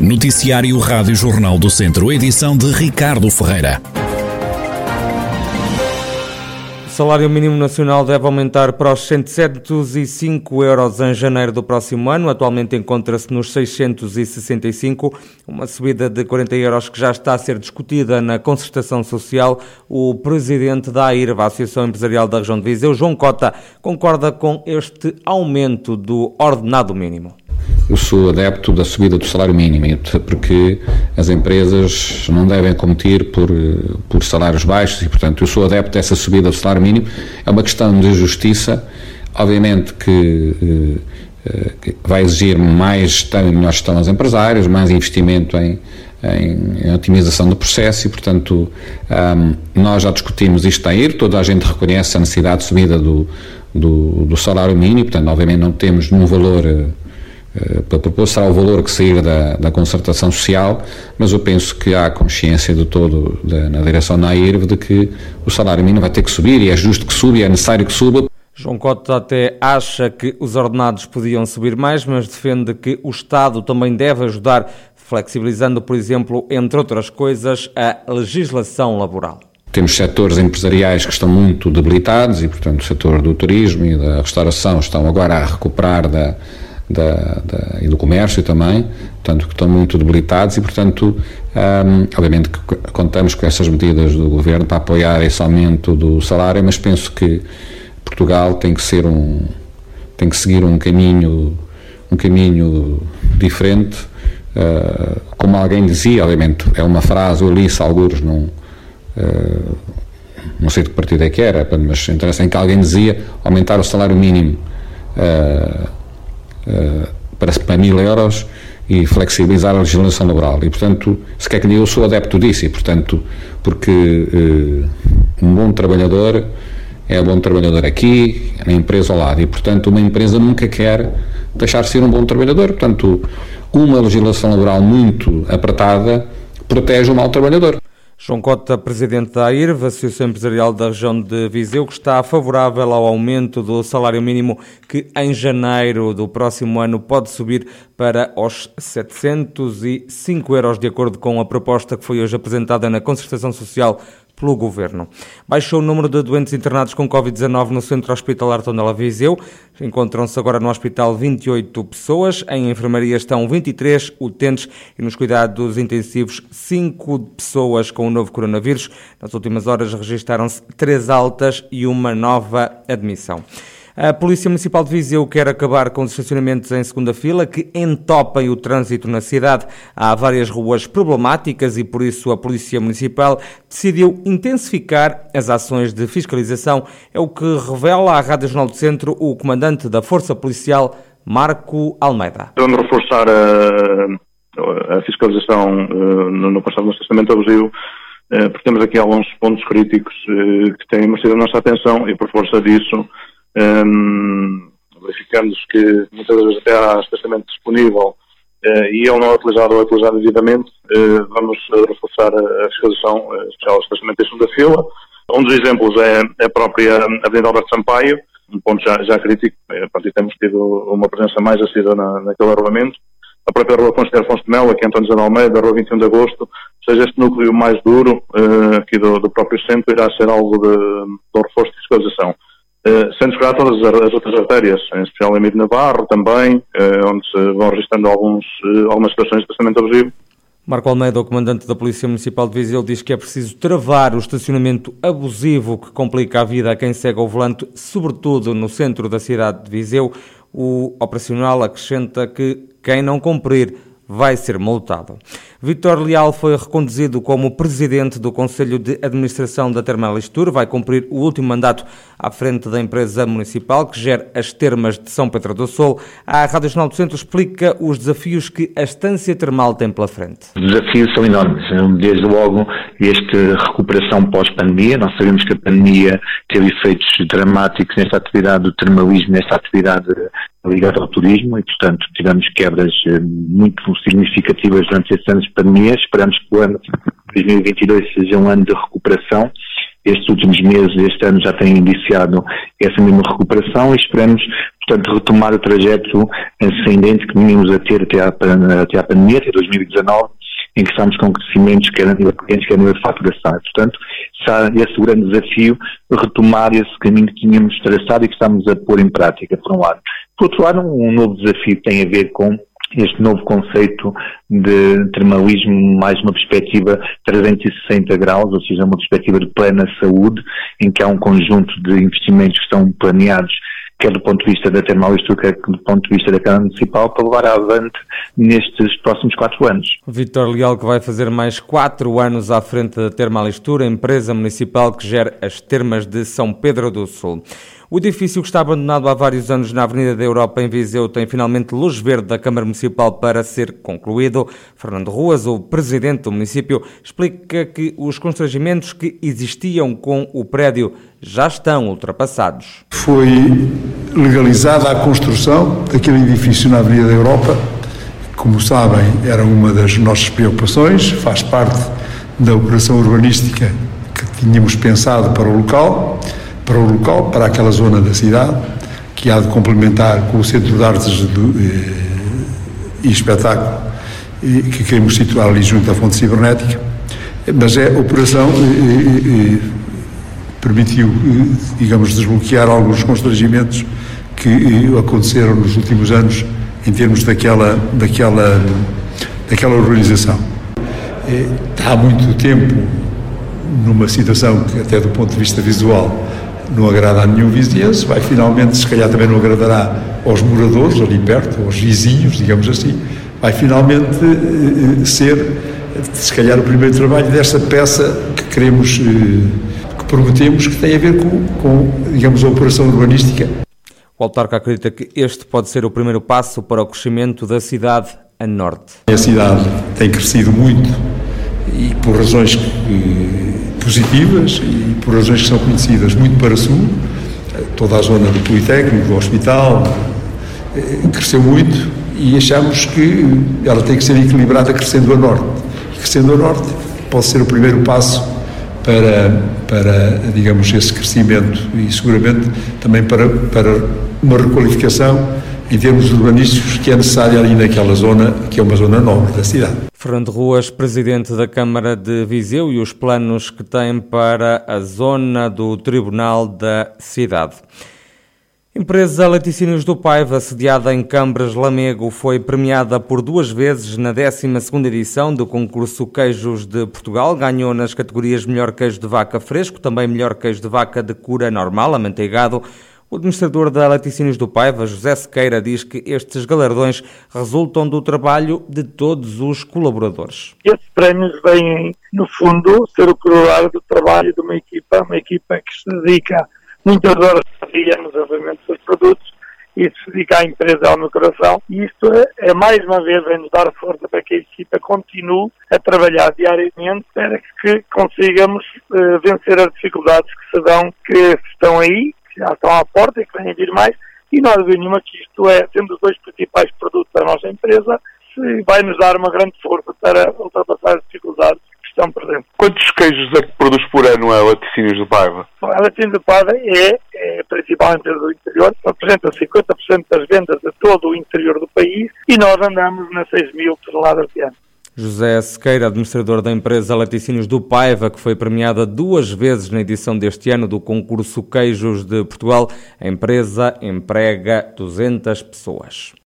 Noticiário Rádio Jornal do Centro, edição de Ricardo Ferreira. O salário mínimo nacional deve aumentar para os 705 euros em janeiro do próximo ano. Atualmente encontra-se nos 665, uma subida de 40 euros que já está a ser discutida na concertação social. O presidente da AIRVA, a Associação Empresarial da Região de Viseu, João Cota, concorda com este aumento do ordenado mínimo eu sou adepto da subida do salário mínimo, porque as empresas não devem competir por, por salários baixos e, portanto, eu sou adepto dessa subida do salário mínimo. É uma questão de justiça, obviamente que, eh, que vai exigir mais gestão e melhor gestão aos empresários, mais investimento em, em, em otimização do processo e, portanto, um, nós já discutimos isto a ir, toda a gente reconhece a necessidade de subida do, do, do salário mínimo, portanto, obviamente não temos num valor eh, para propor será o valor que sair da, da concertação social, mas eu penso que há consciência de todo de, na direção da AIRV de que o salário mínimo vai ter que subir e é justo que suba e é necessário que suba. João Cota até acha que os ordenados podiam subir mais, mas defende que o Estado também deve ajudar, flexibilizando, por exemplo, entre outras coisas, a legislação laboral. Temos setores empresariais que estão muito debilitados e, portanto, o setor do turismo e da restauração estão agora a recuperar da, da, da, e do comércio também, portanto, que estão muito debilitados e, portanto, um, obviamente que contamos com essas medidas do Governo para apoiar esse aumento do salário, mas penso que Portugal tem que ser um, tem que seguir um caminho, um caminho diferente, uh, como alguém dizia, obviamente, é uma frase, eu li isso alguns num, uh, não sei de que partido é que era, mas interessa em que alguém dizia aumentar o salário mínimo. Uh, para, para mil euros e flexibilizar a legislação laboral. E, portanto, se quer que eu sou adepto disso, e, portanto, porque uh, um bom trabalhador é bom trabalhador aqui, na empresa ao lado, e, portanto, uma empresa nunca quer deixar de ser um bom trabalhador. Portanto, uma legislação laboral muito apertada protege o mau trabalhador. João Cota, presidente da AIRV, Associação Empresarial da Região de Viseu, que está favorável ao aumento do salário mínimo que em janeiro do próximo ano pode subir para os 705 euros, de acordo com a proposta que foi hoje apresentada na Concertação Social pelo Governo. Baixou o número de doentes internados com Covid-19 no Centro Hospitalar Tondela Viseu. Encontram-se agora no hospital 28 pessoas. Em enfermaria estão 23 utentes e nos cuidados intensivos 5 pessoas com o novo coronavírus. Nas últimas horas registaram-se 3 altas e uma nova admissão. A Polícia Municipal de Viseu quer acabar com os estacionamentos em segunda fila que entopem o trânsito na cidade. Há várias ruas problemáticas e por isso a Polícia Municipal decidiu intensificar as ações de fiscalização. É o que revela à Rádio Jornal do Centro o comandante da Força Policial, Marco Almeida. Vamos reforçar a, a fiscalização uh, no, no passado do estacionamento abusivo uh, porque temos aqui alguns pontos críticos que têm merecido a nossa atenção e por força disso um, verificamos que muitas vezes até há estacionamento disponível uh, e ele não é utilizado ou é utilizado devidamente, uh, vamos reforçar a fiscalização especial ao estacionamento em segunda fila. Um dos exemplos é, a própria Avenida Alberto Sampaio, um ponto já, já crítico, a partir temos tido uma presença mais assídua na, naquele arruamento. A própria Rua Conselheiro Afonso de Melo, aqui António José de Almeida, a Rua 21 de Agosto, seja, este núcleo mais duro aqui do, do, próprio centro irá ser algo de, de reforço de fiscalização. Uh, sendo esperar todas as, outras artérias, em especial em Mito Navarro também, uh, onde se vão registrando alguns, uh, algumas situações de estacionamento abusivo. Marco Almeida, o comandante da Polícia Municipal de Viseu, diz que é preciso travar o estacionamento abusivo que complica a vida a quem segue ao volante, sobretudo no centro da cidade de Viseu. O operacional acrescenta que quem não cumprir vai ser multado. Vítor Leal foi reconduzido como presidente do Conselho de Administração da Termalistur, vai cumprir o último mandato à frente da empresa municipal que gera as termas de São Pedro do Sul. A Rádio Jornal do Centro explica os desafios que a estância termal tem pela frente. Os desafios são enormes. Desde logo, esta recuperação pós-pandemia. Nós sabemos que a pandemia teve efeitos dramáticos nesta atividade do termalismo, nesta atividade ligado ao turismo e, portanto, tivemos quebras eh, muito significativas durante estes anos de pandemia. Esperamos que o ano 2022 seja um ano de recuperação estes últimos meses, este ano já tem iniciado essa mesma recuperação e esperamos, portanto, retomar o trajeto ascendente que vínhamos a ter até à, até à pandemia, até 2019, em que estamos com crescimentos quer a nível clientes, quer a nível de faturação. Portanto, está esse grande desafio, retomar esse caminho que tínhamos traçado e que estamos a pôr em prática, por um lado. Por outro lado, um novo desafio tem a ver com este novo conceito de termalismo, mais uma perspectiva 360 graus, ou seja, uma perspectiva de plena saúde, em que há um conjunto de investimentos que estão planeados quer do ponto de vista da Termalistura, quer do ponto de vista da Câmara Municipal, para levar avante nestes próximos quatro anos. Vitor Leal, que vai fazer mais quatro anos à frente da Termalistura, empresa municipal que gera as termas de São Pedro do Sul. O edifício que está abandonado há vários anos na Avenida da Europa, em Viseu, tem finalmente luz verde da Câmara Municipal para ser concluído. Fernando Ruas, o presidente do município, explica que os constrangimentos que existiam com o prédio já estão ultrapassados. Foi legalizada a construção daquele edifício na Avenida da Europa. Como sabem, era uma das nossas preocupações, faz parte da operação urbanística que tínhamos pensado para o local para o local, para aquela zona da cidade, que há de complementar com o Centro de Artes do, eh, e Espetáculo, e, que queremos situar ali junto à fonte cibernética. Mas é a operação eh, eh, permitiu, digamos, desbloquear alguns constrangimentos que aconteceram nos últimos anos em termos daquela, daquela, daquela organização. Há muito tempo, numa situação que até do ponto de vista visual não agrada a nenhum vizinhanço, vai finalmente, se calhar também não agradará aos moradores ali perto, aos vizinhos, digamos assim, vai finalmente eh, ser, se calhar, o primeiro trabalho desta peça que queremos, eh, que prometemos, que tem a ver com, com digamos, a operação urbanística. O autarca acredita que este pode ser o primeiro passo para o crescimento da cidade a norte. A cidade tem crescido muito e por razões que positivas e por razões que são conhecidas muito para sul, toda a zona do Politécnico, do hospital, eh, cresceu muito e achamos que ela tem que ser equilibrada crescendo a norte. E crescendo a norte pode ser o primeiro passo para, para digamos, esse crescimento e seguramente também para, para uma requalificação em termos urbanísticos que é necessária ali naquela zona, que é uma zona nobre da cidade. Fernando Ruas, presidente da Câmara de Viseu, e os planos que tem para a zona do Tribunal da cidade. Empresa Laticínios do Paiva, sediada em Cambras, Lamego, foi premiada por duas vezes na 12ª edição do concurso Queijos de Portugal. Ganhou nas categorias Melhor Queijo de Vaca Fresco, também Melhor Queijo de Vaca de Cura Normal, amanteigado, o administrador da Laticínios do Paiva, José Sequeira, diz que estes galardões resultam do trabalho de todos os colaboradores. Estes prémios vêm, no fundo, ser o corolário do trabalho de uma equipa, uma equipa que se dedica muitas horas por dia no desenvolvimento dos produtos e se dedica à empresa ao meu coração. E isto é, é mais uma vez vem nos dar força para que a equipa continue a trabalhar diariamente para que consigamos uh, vencer as dificuldades que se dão, que estão aí estão à porta e que vêm a vir mais, e nós nenhuma que isto é, sendo os dois principais produtos da nossa empresa, vai nos dar uma grande força para ultrapassar as dificuldades que estão presentes. Quantos queijos é que produz por ano a Laticínios do Paiva? A Laticínios do Paiva é, é a principal empresa do interior, representa 50% das vendas de todo o interior do país e nós andamos nas 6 mil toneladas de ano. José Sequeira, administrador da empresa Laticínios do Paiva, que foi premiada duas vezes na edição deste ano do concurso Queijos de Portugal. A empresa emprega 200 pessoas.